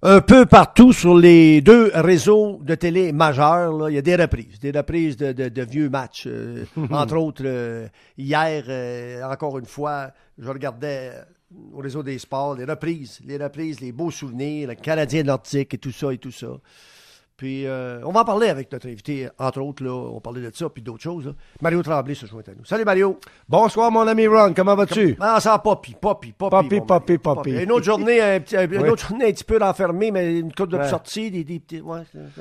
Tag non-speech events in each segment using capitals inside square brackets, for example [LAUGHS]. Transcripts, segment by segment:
Un peu partout sur les deux réseaux de télé majeurs, là, il y a des reprises, des reprises de, de, de vieux matchs. euh, [LAUGHS] entre autres, euh, hier, euh, encore une fois, je regardais au réseau des sports les reprises, les reprises, les beaux souvenirs, le Canadien nordique et tout ça et tout ça. Puis, euh, on va en parler avec notre invité, entre autres, là, on parlait de ça, puis d'autres choses. là. Mario Tremblay se joint à nous. Salut Mario! Bonsoir, mon ami Ron. Comment vas-tu? Ah, ça va poppy, poppy, poppy. Poppy, poppy. Une autre journée, un petit, une Oui. autre journée un petit peu renfermée, mais une coupe de Ouais. sortie, des, des petits. Ouais,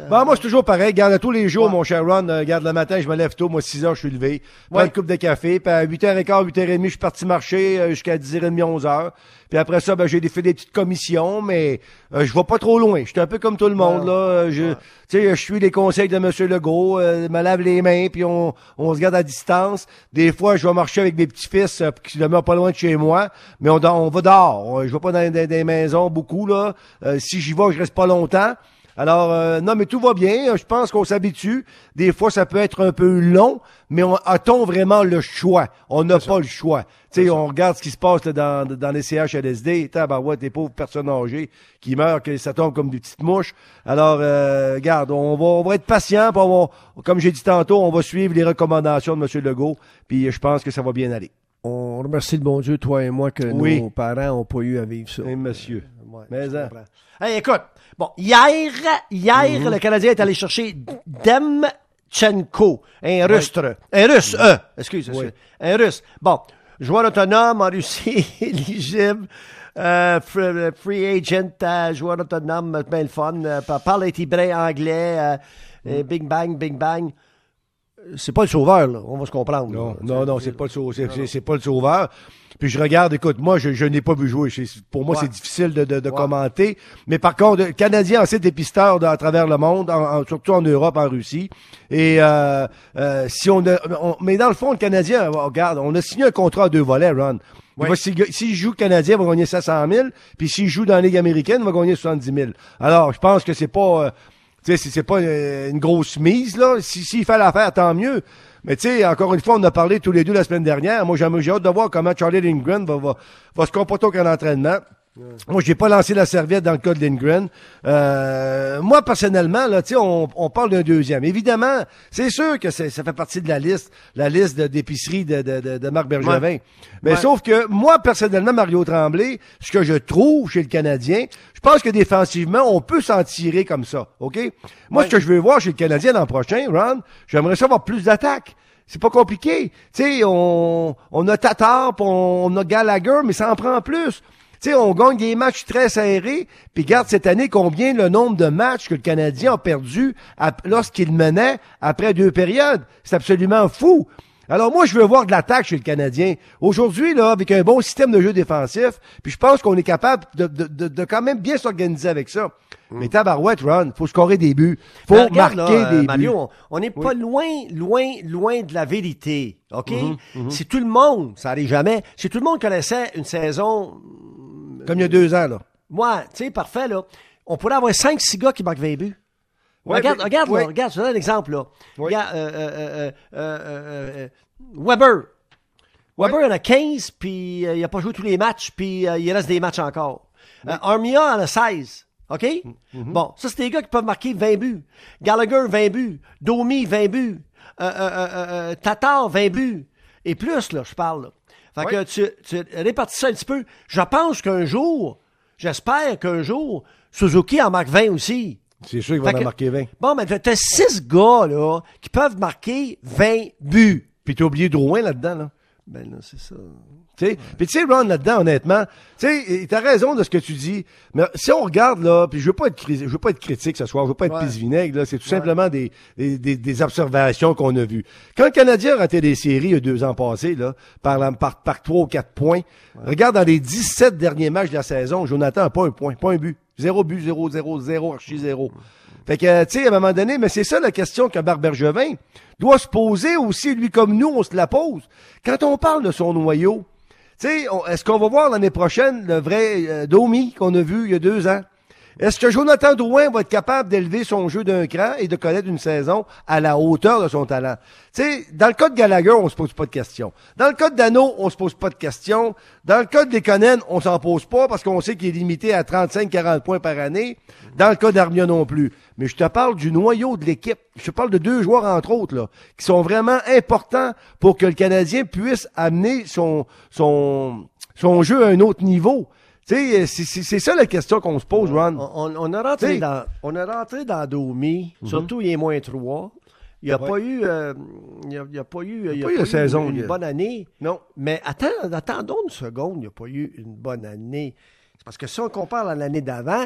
Ben, moi, c'est toujours pareil. Garde tous les jours, Ouais. mon cher Ron. Euh, Garde le matin, je me lève tôt. Moi, 6 heures, je suis levé. Prends Ouais. une coupe de café. Puis à 8h15, 8h30, je suis parti marcher euh, jusqu'à 10h30, 11h. Puis après ça, ben, j'ai fait des petites commissions, mais euh, je vais pas trop loin. Je suis un peu comme tout le monde, là. Euh, Je. Tu sais, je suis les conseils de M. Legault, euh, me lave les mains, puis on, on se garde à distance. Des fois, je vais marcher avec mes petits-fils euh, qui demeurent pas loin de chez moi, mais on, on va dehors. Je vais pas dans des maisons beaucoup, là. Euh, si j'y vais, je reste pas longtemps. Alors, euh, non, mais tout va bien. Je pense qu'on s'habitue. Des fois, ça peut être un peu long, mais on, a-t-on vraiment le choix? On n'a pas le choix. Tu sais, on regarde ce qui se passe là, dans, dans les CHLSD. Tabarouette, des pauvres personnes âgées qui meurent, que ça tombe comme des petites mouches. Alors, euh, regarde, on va, on va être patient. on va- comme j'ai dit tantôt, on va suivre les recommandations de M. Legault. Puis je pense que ça va bien aller. On remercie le bon Dieu, toi et moi, que Oui. nos parents n'ont pas eu à vivre ça. Eh, monsieur. Ouais, Mais, hein. Hey, écoute, bon, hier, hier, le Canadien est allé chercher Demchenko, un rustre, un russe, euh, excuse, excuse, un russe. Bon, joueur autonome en Russie, [LAUGHS] éligible, euh, free, free agent, euh, joueur autonome, bien le fun, euh, parle un anglais, euh, euh, bing bang, bing bang. C'est pas le sauveur, là, on va se comprendre. Non, là. non, non, c'est pas le sauveur. C'est, c'est- c'est pas le sauveur. Puis je regarde, écoute, moi, je, je n'ai pas vu jouer. C'est- Pour moi, Ouais. c'est difficile de, de, de Ouais. commenter. Mais par contre, le Canadien a assez dépisteurs à travers le monde, en- en- surtout en Europe, en Russie. Et euh, euh, si on, a, on- mais dans le fond, le Canadien, euh, regarde, on a signé un contrat à deux volets, Ron. Va- S'il joue Canadien, il va gagner 500 000. Puis s'il joue dans la Ligue américaine, il va gagner 70 000. Alors, je pense que c'est pas... euh, sais, c'est- pas euh, une grosse mise, là. Si- S'il fait l'affaire, tant mieux. Mais tu sais, encore une fois, on a parlé tous les deux la semaine dernière. Moi, j'ai hâte de voir comment Charlie Lindgren va, va, va se comporter au camp. Moi, j'ai pas lancé la serviette dans le cas de Lindgren. Euh, moi, personnellement, là, tu sais, on, on parle d'un deuxième. Évidemment, c'est sûr que ça fait partie de la liste, la liste d'épicerie de, de, de, de Marc Bergevin. Mais Ouais. sauf que moi, personnellement, Mario Tremblay, ce que je trouve chez le Canadien, je pense que défensivement, on peut s'en tirer comme ça. OK? Moi, Ouais. ce que je veux voir chez le Canadien l'an prochain, Ron, j'aimerais savoir plus d'attaques. C'est pas compliqué. Tu sais, on, on a Tatar, pis on a Gallagher, mais ça en prend plus. Tu sais, on gagne des matchs très serrés, puis garde cette année combien le nombre de matchs que le Canadien a perdu lorsqu'il menait après deux périodes. C'est absolument fou. Alors moi, je veux voir de l'attaque chez le Canadien. Aujourd'hui, là, avec un bon système de jeu défensif, puis je pense qu'on est capable de, de, de, de quand même bien s'organiser avec ça. Mais tabarouette, Ron, faut scorer des buts. Faut Ben, regarde, marquer là, des buts. on- on n'est pas loin, loin, loin de la vérité. OK? Si tout le monde, ça arrive jamais, si tout le monde connaissait une saison, Comme il y a deux ans, là. moi, tu sais, parfait, là, on pourrait avoir 5-6 gars qui marquent 20 buts. Ouais, regarde, mais- regarde, là, regarde, je te donne un exemple, là. Ouais. Regarde, euh, euh, euh, euh, euh, Weber. Weber en a 15, puis il n'a pas joué tous les matchs, puis il reste des matchs encore. Armia en a 16. OK? Mm-hmm. Bon, ça, c'est des gars qui peuvent marquer 20 buts. Gallagher, 20 buts. Domi, 20 buts. Euh, euh, euh, euh, Tatar, 20 buts. Et plus, là, je parle. Là. Fait que tu, tu répartis ça un petit peu. Je pense qu'un jour, j'espère qu'un jour, Suzuki en marque 20 aussi. C'est sûr qu'il va en que- marquer 20. Bon, mais t'as 6 gars, là, qui peuvent marquer 20 buts. Puis t'as oublié Drouin là-dedans, là. Ben là, c'est ça. Tu sais, Puis tu sais, Ron, là-dedans, honnêtement, tu sais, t'as raison de ce que tu dis, mais si on regarde, là, puis je veux pas être, je veux pas être critique ce soir, je veux pas être Ouais. pisse-vinaigre, là, c'est tout simplement des, des, des, des observations qu'on a vues. Quand le Canadien a raté des séries il y a deux ans passés, là, par, la- par, par trois ou quatre points, regarde dans les 17 derniers matchs de la saison, Jonathan n'a pas un point, pas un but. Zéro but, zéro, zéro, zéro, archi zéro. Fait que, tu sais, à un moment donné, mais c'est ça la question que Bergevin doit se poser aussi, lui comme nous, on se la pose. Quand on parle de son noyau, tu est-ce qu'on va voir l'année prochaine le vrai euh, Domi qu'on a vu il y a deux ans? Est-ce que Jonathan Drouin va être capable d'élever son jeu d'un cran et de connaître une saison à la hauteur de son talent? Tu sais, dans le cas de Gallagher, on se pose pas de questions. Dans le cas de Dano, on se pose pas de questions. Dans le cas de Lekonen, on s'en pose pas parce qu'on sait qu'il est limité à 35-40 points par année. Dans le cas d'Armia non plus. Mais je te parle du noyau de l'équipe. Je te parle de deux joueurs, entre autres, là, qui sont vraiment importants pour que le Canadien puisse amener son, son, son jeu à un autre niveau. Tu sais, c'est- c'est ça la question qu'on se pose, Ron. On, on a rentré T'sais. dans, on a rentré dans Domi, surtout il est moins 3. Il n'y a. Ouais. pas eu, euh, il a, il y a pas eu, il y a pas eu saison, une, bonne année. Non. Mais attends, attendons une seconde, il n'y a pas eu une bonne année. C'est parce que si on compare à l'année d'avant,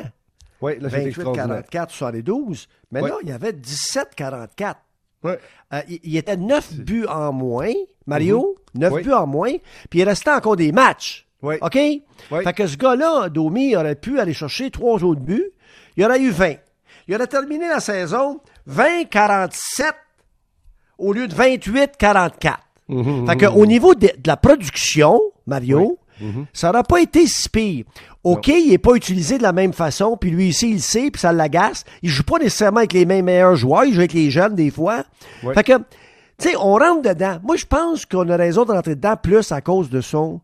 extraordinaire. 28-44, 72, mais Ouais. là, il y avait 17-44. Ouais. Euh, il, il était 9 buts en moins, Mario, 9 Mhm. Oui. buts en moins, puis il restait encore des matchs. Oui. OK? Oui. Fait que ce gars-là, Domi, aurait pu aller chercher trois autres buts. Il aurait eu 20. Il aurait terminé la saison 20-47 au lieu de 28-44. Mhm, Fait que au niveau de, de la production, Mario, ça n'aurait pas été si pire. OK, il n'est pas utilisé de la même façon, puis lui ici, il le sait, puis ça l'agace. Il joue pas nécessairement avec les mêmes meilleurs joueurs, il joue avec les jeunes des fois. Ouais. Fait que, tu sais, on rentre dedans. Moi, je pense qu'on a raison de rentrer dedans plus à cause de son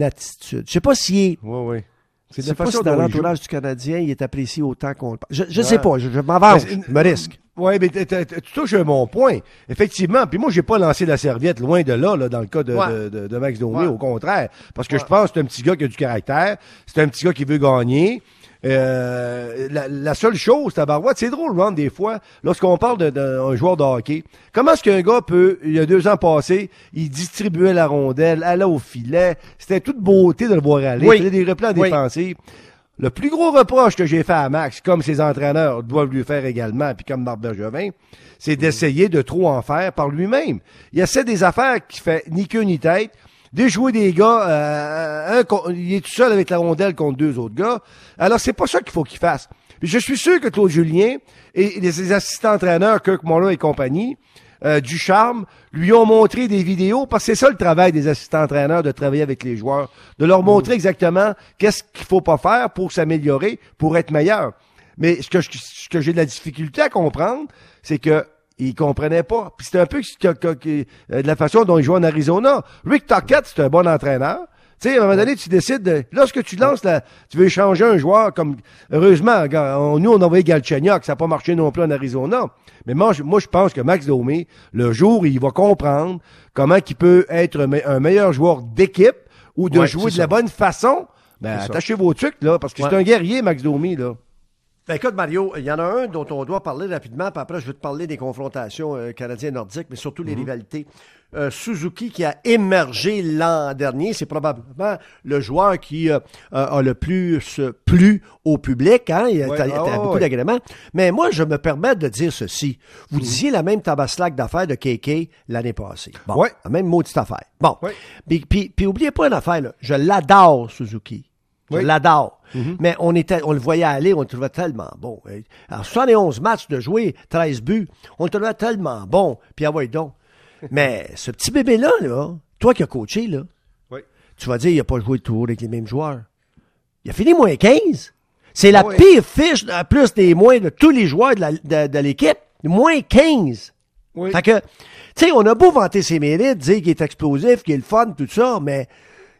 attitude. Je sais pas s'il est Oui, oui. C'est je de pas si dans l'entourage du Canadien, il est apprécié autant qu'on le pense. Je, je sais pas, je, je m'avance, je me risque. Oui, mais tu touches mon point. Effectivement. Puis moi, j'ai pas lancé la serviette loin de là, là dans le cas de, Ouais. de, de- de Max Domi, Ouais. au contraire. Parce que je pense que c'est un petit gars qui a du caractère. C'est un petit gars qui veut gagner. Euh, la, la seule chose, tabarouette, c'est drôle, Ron, des fois, lorsqu'on parle d'un joueur de hockey, comment est-ce qu'un gars peut, il y a deux ans passés, il distribuait la rondelle, allait au filet, c'était toute beauté de le voir aller, Oui. il faisait des replans Oui. défensifs. Le plus gros reproche que j'ai fait à Max, comme ses entraîneurs doivent lui faire également, puis comme Marc Bergevin, c'est d'essayer de trop en faire par lui-même. Il essaie des affaires qui fait ni queue ni tête, déjouer des gars, euh, un con- il est tout seul avec la rondelle contre deux autres gars. Alors c'est pas ça qu'il faut qu'il fasse. Puis je suis sûr que Claude Julien et ses assistants entraîneurs, Kirk Muller et compagnie, euh, du charme, lui ont montré des vidéos, parce que c'est ça le travail des assistants-entraîneurs, de travailler avec les joueurs, de leur montrer exactement qu'est-ce qu'il faut pas faire pour s'améliorer, pour être meilleur. Mais ce que, je- ce que j'ai de la difficulté à comprendre, c'est que ils comprenaient pas. Puis c'est un peu ce que- que- que- euh, de la façon dont ils jouent en Arizona. Rick Tocchet, c'est un bon entraîneur. Tu sais, à un moment donné, tu décides de, lorsque tu lances la, tu veux échanger un joueur comme, heureusement, on- nous, on a envoyé Galchenyuk, ça n'a pas marché non plus en Arizona. Mais moi, je, moi, je pense que Max Domi, le jour où il va comprendre comment il peut être un, me- un meilleur joueur d'équipe ou de Ouais, jouer de la bonne façon, ben, ça. attachez vos trucs, là, parce que c'est un guerrier, Max Domi, là. Ben écoute, Mario, il y en a un dont on doit parler rapidement, puis après, je vais te parler des confrontations euh, canadiennes-nordiques, mais surtout Mhm. les rivalités. Euh, Suzuki qui a émergé l'an dernier, c'est probablement le joueur qui euh, euh, a le plus plu au public. Hein? Il y a, Ouais, ah, beaucoup ouais. d'agréments. Mais moi, je me permets de dire ceci. Vous Mhm. disiez la même tabaslac d'affaires de KK l'année passée. Bon, Ouais. la même maudite affaire. Bon. Puis, puis, puis oubliez pas une affaire, là. je l'adore, Suzuki. Je Oui. L'adore. Mais on était, on le voyait aller, on le trouvait tellement bon. Euh, Alors, 71 matchs de jouer, 13 buts, on le trouvait tellement bon. Puis, ah ouais, donc. [LAUGHS] Mais ce petit bébé-là, là, toi qui as coaché, là, Oui. tu vas dire, il n'a pas joué toujours avec les mêmes joueurs. Il a fini moins 15. C'est la Ah pire fiche, plus des moins de tous les joueurs de la- de- de l'équipe. Moins 15. Oui. Fait que, tu sais, on a beau vanter ses mérites, dire qu'il est explosif, qu'il est le fun, tout ça, mais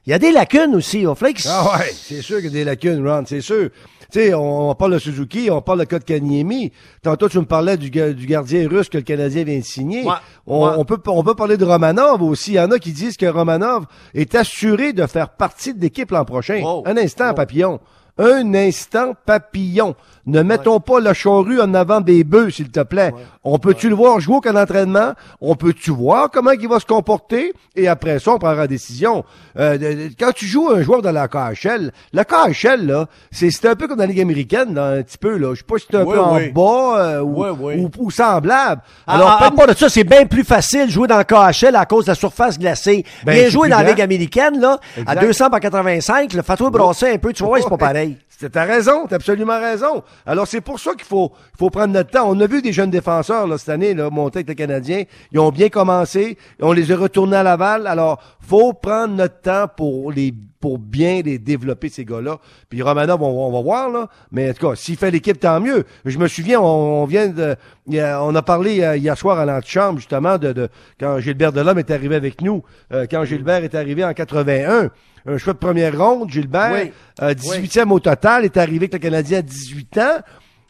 il y a des lacunes aussi. Il va falloir qu'il s- Ah ouais, c'est sûr qu'il y a des lacunes, Ron, c'est sûr. Tu sais, on, on parle de Suzuki, on parle de Kanyemi. Tantôt, tu me parlais du, du gardien russe que le Canadien vient de signer. Ouais, On, ouais. on peut, on peut parler de Romanov aussi. Il y en a qui disent que Romanov est assuré de faire partie de l'équipe l'an prochain. Wow. Un instant, papillon. Un instant, papillon. Ne mettons pas la charrue en avant des bœufs, s'il te plaît. On peut-tu le voir jouer au camp d'entraînement? On peut-tu voir comment il va se comporter? Et après ça, on prendra la décision. Euh, quand tu joues un joueur dans la KHL, la KHL, là, c'est c'est un peu comme dans la Ligue américaine, là, un petit peu, là. Je sais pas si c'est un peu en bas euh, ou, semblable. Alors, Alors, à, à pas- part de ça, c'est bien plus facile de jouer dans le KHL à cause de la surface glacée. Ben, Bien plus dans la. Ligue américaine, là, à Exact. 200 par 85, le fais-toi brasser un peu, tu voir, c'est pas pareil. T'as raison, t'as absolument raison. Alors c'est pour ça qu'il faut, faut prendre notre temps. On a vu des jeunes défenseurs là, cette année là, monter avec les Canadiens. Ils ont bien commencé. On les a retournés à Laval. Alors faut prendre notre temps pour les pour bien les développer, ces gars-là. Puis Romanov, on, on va voir, là. Mais en tout cas, s'il fait l'équipe, tant mieux. Je me souviens, on, on vient de... On a parlé euh, hier soir à l'antichambre, justement, de, de quand Gilbert Delhomme est arrivé avec nous, euh, quand Gilbert est arrivé en 81. Un choix de première ronde, Gilbert, Oui. euh, 18e au total, est arrivé avec le Canadien à 18 ans.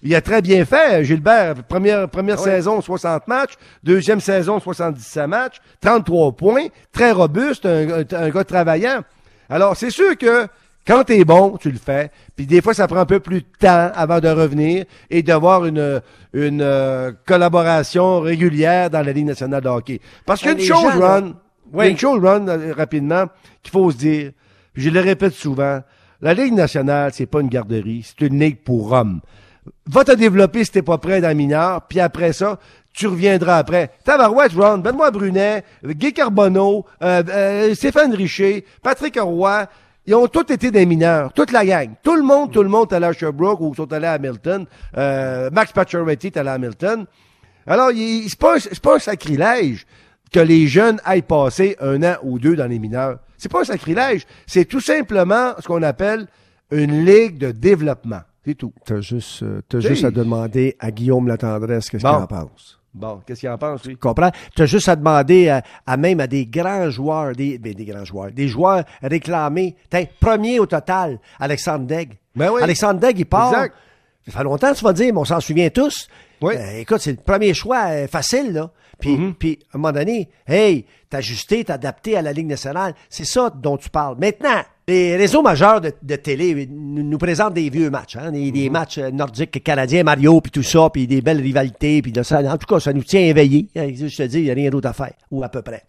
Il a très bien fait, Gilbert. Première, première Oui. saison, 60 matchs. Deuxième saison, 77 matchs. 33 points. Très robuste, un, un- un gars travaillant. Alors, c'est sûr que quand t'es bon, tu le fais. Puis des fois, ça prend un peu plus de temps avant de revenir et d'avoir une, une euh, collaboration régulière dans la Ligue nationale de hockey. Parce qu'il y a une chose, gens, Ron, une chose, Ron, rapidement, qu'il faut se dire. Je le répète souvent. La Ligue nationale, c'est pas une garderie, c'est une ligue pour hommes. Va te développer si t'es pas prêt dans mineur, puis après ça, tu reviendras après. Tabarouette, Ron, Benoît Brunet, Guy Carbonneau, euh, euh, Stéphane Richer, Patrick Roy, ils ont tous été des mineurs, toute la gang. Tout le monde, tout le monde est allé à Sherbrooke ou sont allés à Hamilton. Euh, Max Pacioretty est allé à Hamilton. Alors, c'est pas, pas un sacrilège que les jeunes aillent passer un an ou deux dans les mineurs. C'est pas un sacrilège. C'est tout simplement ce qu'on appelle une ligue de développement. C'est tout. T'as juste, euh, t'as juste à demander à Guillaume Latendresse qu'est-ce Bon. qu'il en pense. Bon, qu'est-ce qu'il en pense, lui? Tu comprends? T'as juste à demander à, à même à des grands joueurs, des, ben, des grands joueurs, des joueurs réclamés. T'es premier au total, Alexandre Degg. Ben oui. Alexandre Degg, il part. Exact. Ça fait longtemps, tu vas dire, mais on s'en souvient tous. Oui. Euh, écoute, c'est le premier choix euh, facile, là. Puis, Mm-hmm. puis, à un moment donné, hey, t'ajuster, t'adapter à la Ligue nationale. C'est ça dont tu parles. Maintenant, les réseaux majeurs de, de télé nous, nous présentent des vieux matchs, hein, des, des matchs euh, nordiques canadiens, Mario, puis tout ça, puis des belles rivalités, puis de ça. En tout cas, ça nous tient éveillés. Hein, Je te dis, il n'y a rien d'autre à faire, ou à peu près.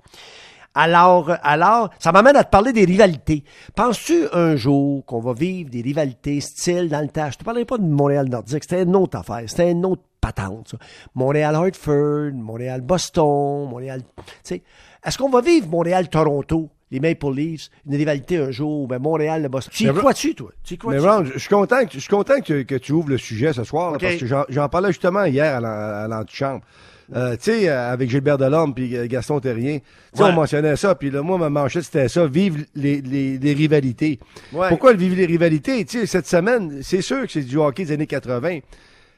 Alors, alors, ça m'amène à te parler des rivalités. Penses-tu un jour qu'on va vivre des rivalités style dans le temps? Je te parlais pas de Montréal Nordique, c'était une autre affaire, c'était une autre patente, ça. Montréal Hartford, Montréal Boston, Montréal, tu sais. Est-ce qu'on va vivre Montréal Toronto, les Maple Leafs, une rivalité un jour, ben Montréal le Boston? Tu y crois-tu, toi? Tu y Mais? Ron, je suis content, que, je suis content que, que tu ouvres le sujet ce soir, là, parce que j'en- parlais justement hier à l'antichambre. Euh, tu sais, euh, avec Gilbert Delorme puis euh, Gaston Terrien, tu sais, Ouais. on mentionnait ça, puis là, moi, ma manchette, c'était ça, vivre les, les, les rivalités. Ouais. Pourquoi le vivre les rivalités? Tu sais, cette semaine, c'est sûr que c'est du hockey des années 80.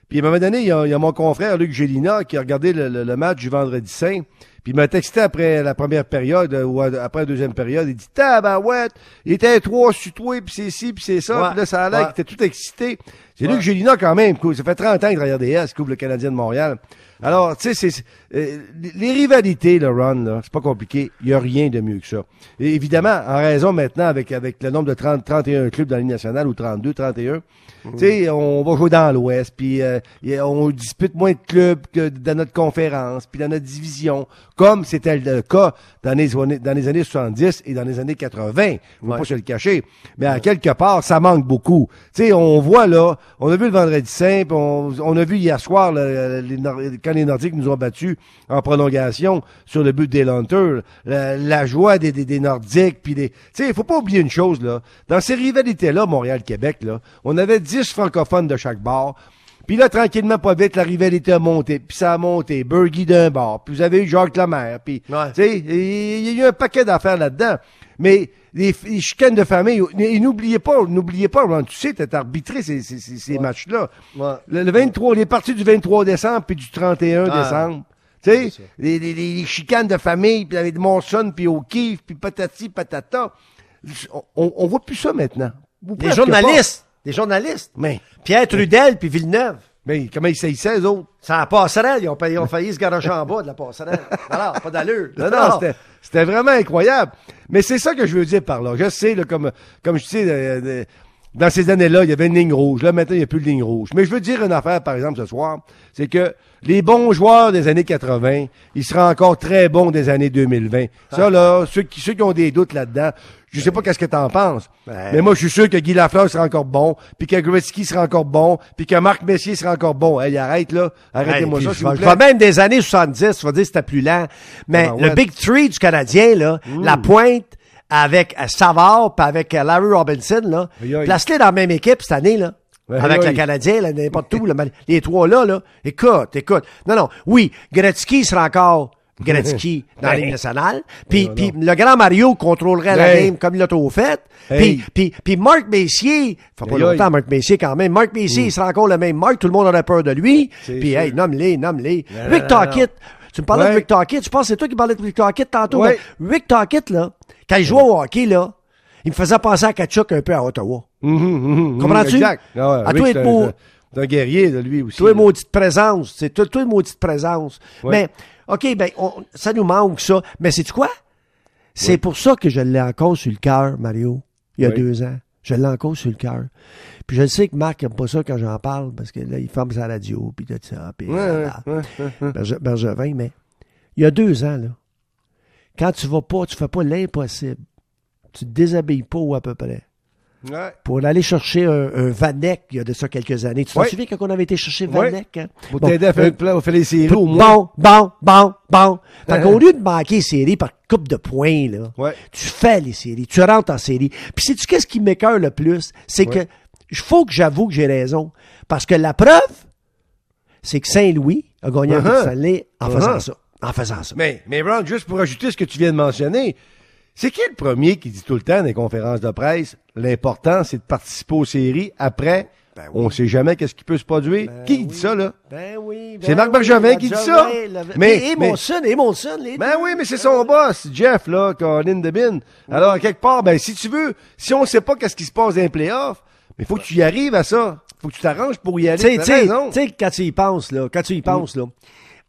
Puis à un moment donné, il y a, il y a mon confrère Luc Gélina qui a regardé le, le- le match du vendredi saint. Puis il m'a texté après la première période euh, ou à- après la deuxième période. Il dit Tabarouette, il était trois sur toi, puis c'est ci, puis c'est ça. Puis là, ça a l'air Ouais. qu'il était tout excité. C'est Ouais. Luc Gélina quand même. Ça fait 30 ans qu'il travaille RDS, couvre le Canadien de Montréal. Alors, tu sais, c'est, euh, les- rivalités, le run, là, c'est pas compliqué. Il y a rien de mieux que ça. Et évidemment, en raison maintenant, avec, avec le nombre de 30, 31 clubs dans la Ligue nationale, ou 32, 31, tu sais, on va jouer dans l'Ouest, puis euh, on dispute moins de clubs que dans notre conférence, puis dans notre division, comme c'était le cas dans les, années- dans les années 70 et dans les années 80. Faut Ouais. pas se le cacher. Mais à quelque part, ça manque beaucoup. Tu sais, on voit là, on a vu le vendredi saint, on, on a vu hier soir là, les quand les Nordiques nous ont battus en prolongation sur le but des Lunters, la, la joie des, des, des Nordiques, puis des... Tu sais, il faut pas oublier une chose, là. Dans ces rivalités-là, Montréal-Québec, là, on avait 10 francophones de chaque bord. Puis là, tranquillement, pas vite, la rivalité a monté. Puis ça a monté. Bergy d'un bord. Puis vous avez eu Jacques Lemaire. Puis, Ouais. tu sais, il y a eu un paquet d'affaires là-dedans. Mais les, les chicanes de famille, et n'oubliez pas, n'oubliez pas, Ron, tu sais, t'as arbitré ces, ces, ces, ces matchs-là. Ouais. Le, le 23, les parties du 23 décembre puis du 31 Ah. décembre. Tu sais, les, les, les chicanes de famille, puis avec Monson, puis O'Keefe, puis patati, patata. On, on, voit plus ça maintenant. Ou Des presque journalistes! Des journalistes! pas. Mais, Pierre Trudel puis Villeneuve. Mais comment ils saisissaient, eux autres? C'est la passerelle. Ils ont, failli- ils ont failli se garocher en bas de la passerelle. [LAUGHS] Alors, pas d'allure. Non, non, c'était, vraiment incroyable. Mais c'est ça que je veux dire par là. Je sais, là, comme, comme je sais, euh, euh, dans ces années-là, il y avait une ligne rouge. Là, maintenant, il n'y a plus de ligne rouge. Mais je veux dire une affaire, par exemple, ce soir, c'est que les bons joueurs des années 80, ils seront encore très bons des années 2020. Ça, là, ceux qui, ceux qui ont des doutes là-dedans, je sais pas qu'est-ce que t'en penses. Ouais. Mais moi, je suis sûr que Guy Lafleur sera encore bon, puis que Gretzky sera encore bon, puis que Marc Messier sera encore bon. Hey, arrête, là. Arrêtez-moi ça, s'il je vous plaît. même des années 70, tu vas dire que c'était plus lent. Mais Ah ben le. Big Three du Canadien, là, la pointe avec euh, Savard puis avec euh, Larry Robinson, là, place-les dans la même équipe cette année, là. Avec aïe. le Canadien, n'importe où, là, [LAUGHS] les trois là, là. Écoute, écoute. Non, non. Oui, Gretzky sera encore Gretzky [LAUGHS] dans la Ligue Ben, nationale. Puis, le grand Mario contrôlerait la Hey. game comme il l'a trop fait. Hey. Puis, puis, puis Marc Messier, fait pas longtemps. Marc Messier quand même. Marc Messier, il sera encore le même Marc, tout le monde aurait peur de lui. Puis hey, nomme-les, nomme-les. Rick Tocchet, tu me parlais de Rick Tocchet, je pense que c'est toi qui parlais de Rick Tocchet tantôt. Rick Tocchet, là, quand il jouait au hockey, là, il me faisait penser à Kachuk un peu à Ottawa. Mhm, Comprends-tu? Exact. Ah ouais, À toi, c'est être un- beau. c'est un- c'est un guerrier, de lui aussi. Toi, là. maudite présence. C'est toi, toi, maudite présence. Ouais. Mais, OK, ben, on- ça nous manque, ça. Mais c'est quoi? C'est pour ça que je l'ai encore sur le cœur, Mario, il y a deux ans. Je l'ai encore sur le cœur. Puis je sais que Marc n'aime pas ça quand j'en parle, parce que là, il ferme sa radio, puis ouais, ouais. Berge- Bergevin, mais il y a deux ans, là, quand tu vas pas, tu fais pas l'impossible. Tu te déshabilles pas ou à peu près. Ouais. Pour aller chercher un, un Vanek, il y a de ça quelques années. Tu t'en Ouais. souviens quand on avait été chercher Ouais. Vanek? Hein? Pour Bon, t'aider à faire, euh, le plan, à faire les séries au moins. Bon, bon, bon, bon. Fait qu'au lieu de manquer les séries par coupe de points, là, Ouais. tu fais les séries, tu rentres en série. Puis sais-tu qu'est-ce qui m'écœure le plus? C'est que il faut que j'avoue que j'ai raison. Parce que la preuve, c'est que Saint-Louis a gagné un Uh-huh. Coupe Stanley en faisant Uh-huh. ça. En faisant ça. Mais, mais Ron, juste pour ajouter ce que tu viens de mentionner, c'est qui le premier qui dit tout le temps dans les conférences de presse, l'important, c'est de participer aux séries. Après, Ben oui. on sait jamais qu'est-ce qui peut se produire. Ben qui dit ça, là? Ben oui. ben C'est Marc oui, Bergevin qui dit ça. Mais- et mais- Monson, et Monson, les Ben deux. oui, mais c'est son boss, Jeff, là, Colin Debin. Alors, quelque part, ben, si tu veux, si on sait pas qu'est-ce qui se passe dans les playoffs, mais faut que tu y arrives à ça. Faut que tu t'arranges pour y aller. Tu sais, tu quand tu y penses, là, quand tu y penses, là,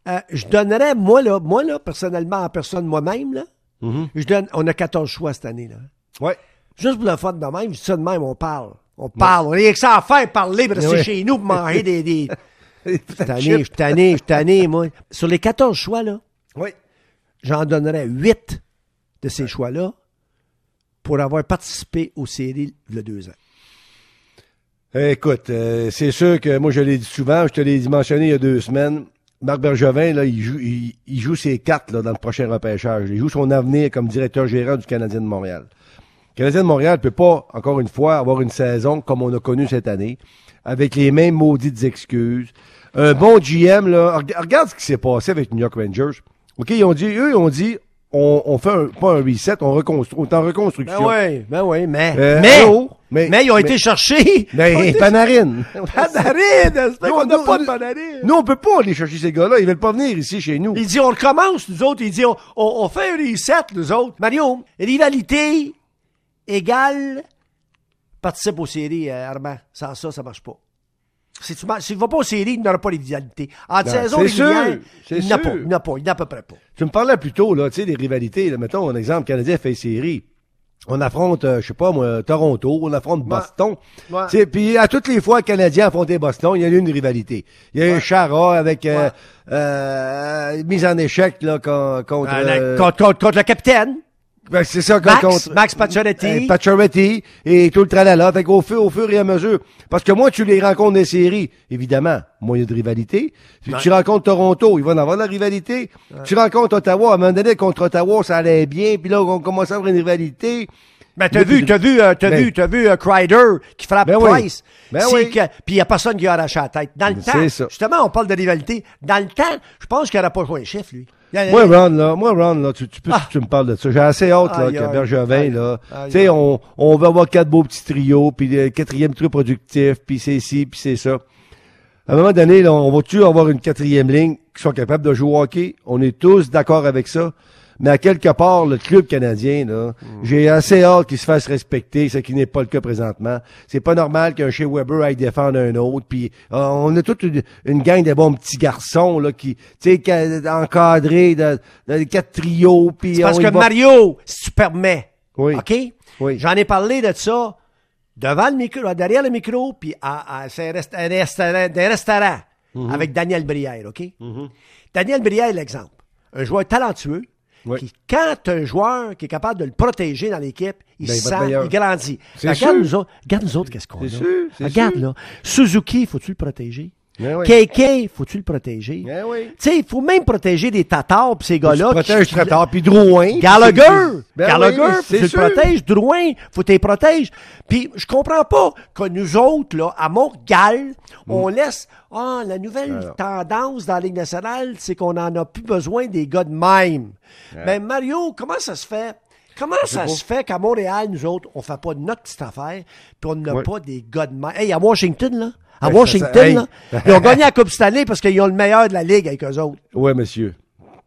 euh, je donnerais, moi, là, moi, là, personnellement, en personne moi-même, là, Mhm. je donne, on a 14 choix cette année, là. Ouais. Juste pour le fun de même, je dis ça de même, on parle. On parle. On a que ça à faire, parler, puis rester Ouais. chez nous pour manger des, des... [LAUGHS] Je suis tanné, je suis tanné, je suis tanné, moi. Sur les 14 choix, là, Oui. j'en donnerais 8 de ces choix-là pour avoir participé aux séries a deux ans. Écoute, euh, c'est sûr que moi je l'ai dit souvent, je te l'ai dit mentionné il y a deux semaines. Marc Bergevin, là, il joue, il, il joue ses cartes là, dans le prochain repêchage. Il joue son avenir comme directeur gérant du Canadien de Montréal. Le Canadien de Montréal ne peut pas, encore une fois, avoir une saison comme on a connu cette année, avec les mêmes maudites excuses. Un bon GM, là, reg- regarde ce qui s'est passé avec New York Rangers. OK, ils ont dit, eux, ils ont dit, on, on fait un, pas un reset, on reconstruit, on est en reconstruction. Ben oui, ben oui, mais, Euh, mais? Mais- mais, ils ont mais- été chercher. Ben, Ils ont été Panarin. Panarin, Nous, qu'on n'a pas de Panarin. Nous, on peut pas aller chercher ces gars-là. Ils veulent pas venir ici chez nous. Il dit, on recommence, nous autres. Il dit, on, on, on fait un reset, nous autres. Mario, rivalité égale participe aux séries, euh, Armand. Sans ça, ça marche pas. Si tu ne vas pas aux séries, il n'y aura pas de rivalité. En Non, saison régulière, il n'y en a pas. Il n'y en a pas. Il n'y a à peu près pas. Tu me parlais plus tôt, là, tu sais, des rivalités. Là. Mettons, un exemple, le Canadien fait série. On affronte, euh, je sais pas moi, Toronto, on affronte Boston. Ouais. Puis à toutes les fois que le Canadien affrontait Boston, il y a eu une rivalité. Il y a eu un Chara avec euh, Ouais. euh, mise en échec là, con- contre... La- euh, contre, contre- contre le capitaine, ben, c'est ça, Max, contre... Max Pacioretty? Euh, Pacioretty et tout le tralala. Fait qu'au fur, au fur et à mesure. Parce que moi, tu les rencontres des séries. Évidemment, moi, il y a de rivalité. Si tu rencontres Toronto, il va en avoir de la rivalité. Tu rencontres Ottawa. À un moment donné, contre Ottawa, ça allait bien. Puis là, on commence à avoir une rivalité. Ben, t'as vu, puis- t'as vu, euh, t'as Ben- vu, t'as vu euh, Crider qui frappe Ben oui. Price. Ben oui. puis il y a personne qui a arraché la tête. Dans le C'est temps, ça. justement, on parle de rivalité. Dans le temps, je pense qu'il n'aurait pas joué un chef, lui. Moi, Ron, là, moi, Ron, là, tu, tu peux, Ah. tu me parles de ça. J'ai assez hâte, là, Aïe, que Bergevin, aïe, là. Tu sais, on, on va avoir quatre beaux petits trios, puis le quatrième trio productif, puis c'est ci, puis c'est ça. À un moment donné, là, on va-tu avoir une quatrième ligne qui soit capable de jouer au hockey? On est tous d'accord avec ça. Mais à quelque part, le club canadien, là, j'ai assez hâte qu'il se fasse respecter, ce qui n'est pas le cas présentement. C'est pas normal qu'un chez Weber aille défendre un autre. Puis euh, on a toute une, une gang de bons petits garçons là qui, tu sais, ca- encadrés de, de quatre trios. Puis parce que va- Mario, si tu permets, Oui. OK? Oui. J'en ai parlé de ça devant le micro, derrière le micro, puis à, à restaurant, des restaurants Mhm. avec Daniel Brière, OK? Daniel Brière, l'exemple. Un joueur talentueux, Oui. qui, quand un joueur qui est capable de le protéger dans l'équipe, il Ben, sent, il grandit. Regarde nous autres, regarde nous autres, qu'est-ce qu'on a. Sûr, regarde, sûr. là. Suzuki, faut-tu le protéger? Eh oui. KK, faut-tu le protéger? Eh oui. Tu sais, il faut même protéger des tatars pis ces gars-là. Tu protèges qui- très tard. Puis Drouin? Gallagher! Ben Gallagher, oui, faut tu sûr. le protèges? Drouin, faut les protèges. Puis je comprends pas que nous autres, là, à Montréal, on laisse... Ah, la nouvelle Mm. Alors. tendance dans la Ligue nationale, c'est qu'on en a plus besoin des gars de même. Mais Mario, comment ça se fait? Comment ça se fait qu'à Montréal, nous autres, on fait pas notre petite affaire, puis on n'a Ouais. pas des gars de même? Hey, à Washington, là, à Washington, ça- hey. là, ils ont gagné la [LAUGHS] Coupe cette année parce qu'ils ont le meilleur de la Ligue avec eux autres. Oui, monsieur.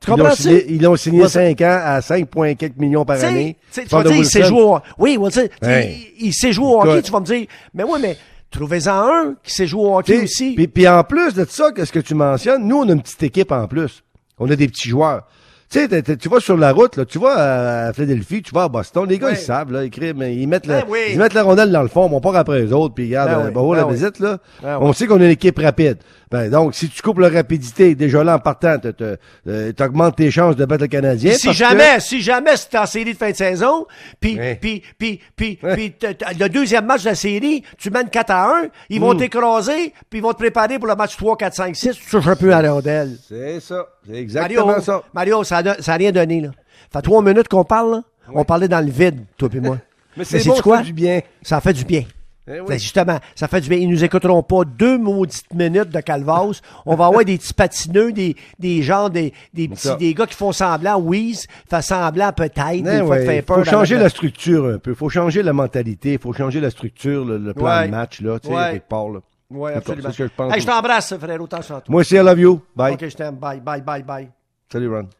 Tu Ils l'ont signé, ils l'ont signé Ouais, 5 ans à 5,4 millions par année. tu vas dire, il sait jouer au Oui, Wilson, Hey. il, il sait jouer au hockey, Écoute. tu vas me dire. Mais oui, mais trouvez-en un qui sait jouer au hockey T'sais, aussi. Puis, puis en plus de ça, qu'est-ce que tu mentionnes, nous, on a une petite équipe en plus. On a des petits joueurs. Tu sais, tu vas sur la route, là, tu vas à Philadelphie, tu vas à Boston, les gars, ils savent, là, ils, crient, mais ils, mettent Ben la, oui. ils mettent la rondelle dans le fond, on part après les autres, puis regarde, Ben euh, oui, ben la visite, là. Ben on sait qu'on a une équipe rapide. Ben, donc, si tu coupes la rapidité, déjà là, en partant, tu augmentes tes chances de battre le Canadien. Si que- jamais, si jamais c'est en série de fin de saison, puis, puis, le deuxième match de la série, tu mènes 4 à 1, ils Mm. vont t'écraser, puis ils vont te préparer pour le match 3, 4, 5, 6, tu toucheras plus à la rondelle. C'est ça. C'est exactement Mario, ça. Mario, ça n'a rien donné, là. fait trois minutes qu'on parle, là. On parlait dans le vide, toi puis moi. [LAUGHS] Mais c'est bon, ça quoi? fait du bien. Ça fait du bien. Eh oui. Ben, justement, ça fait du bien. Ils nous écouteront pas deux maudites minutes de calvas. On va avoir des petits patineux, des, des gens, des, des petits, ça. des gars qui font semblant, oui, fait semblant peut-être, Eh ouais, faut changer la structure un peu. faut changer la mentalité. faut changer la structure, le, le plan Ouais. de match, là, tu sais, Ouais. part, là. Ouais, C'est absolument. ce que je pense. Hey, je t'embrasse, toi. Moi aussi, I love you. Bye. Ok, je t'aime. Bye, bye, bye, bye. Salut, Ron.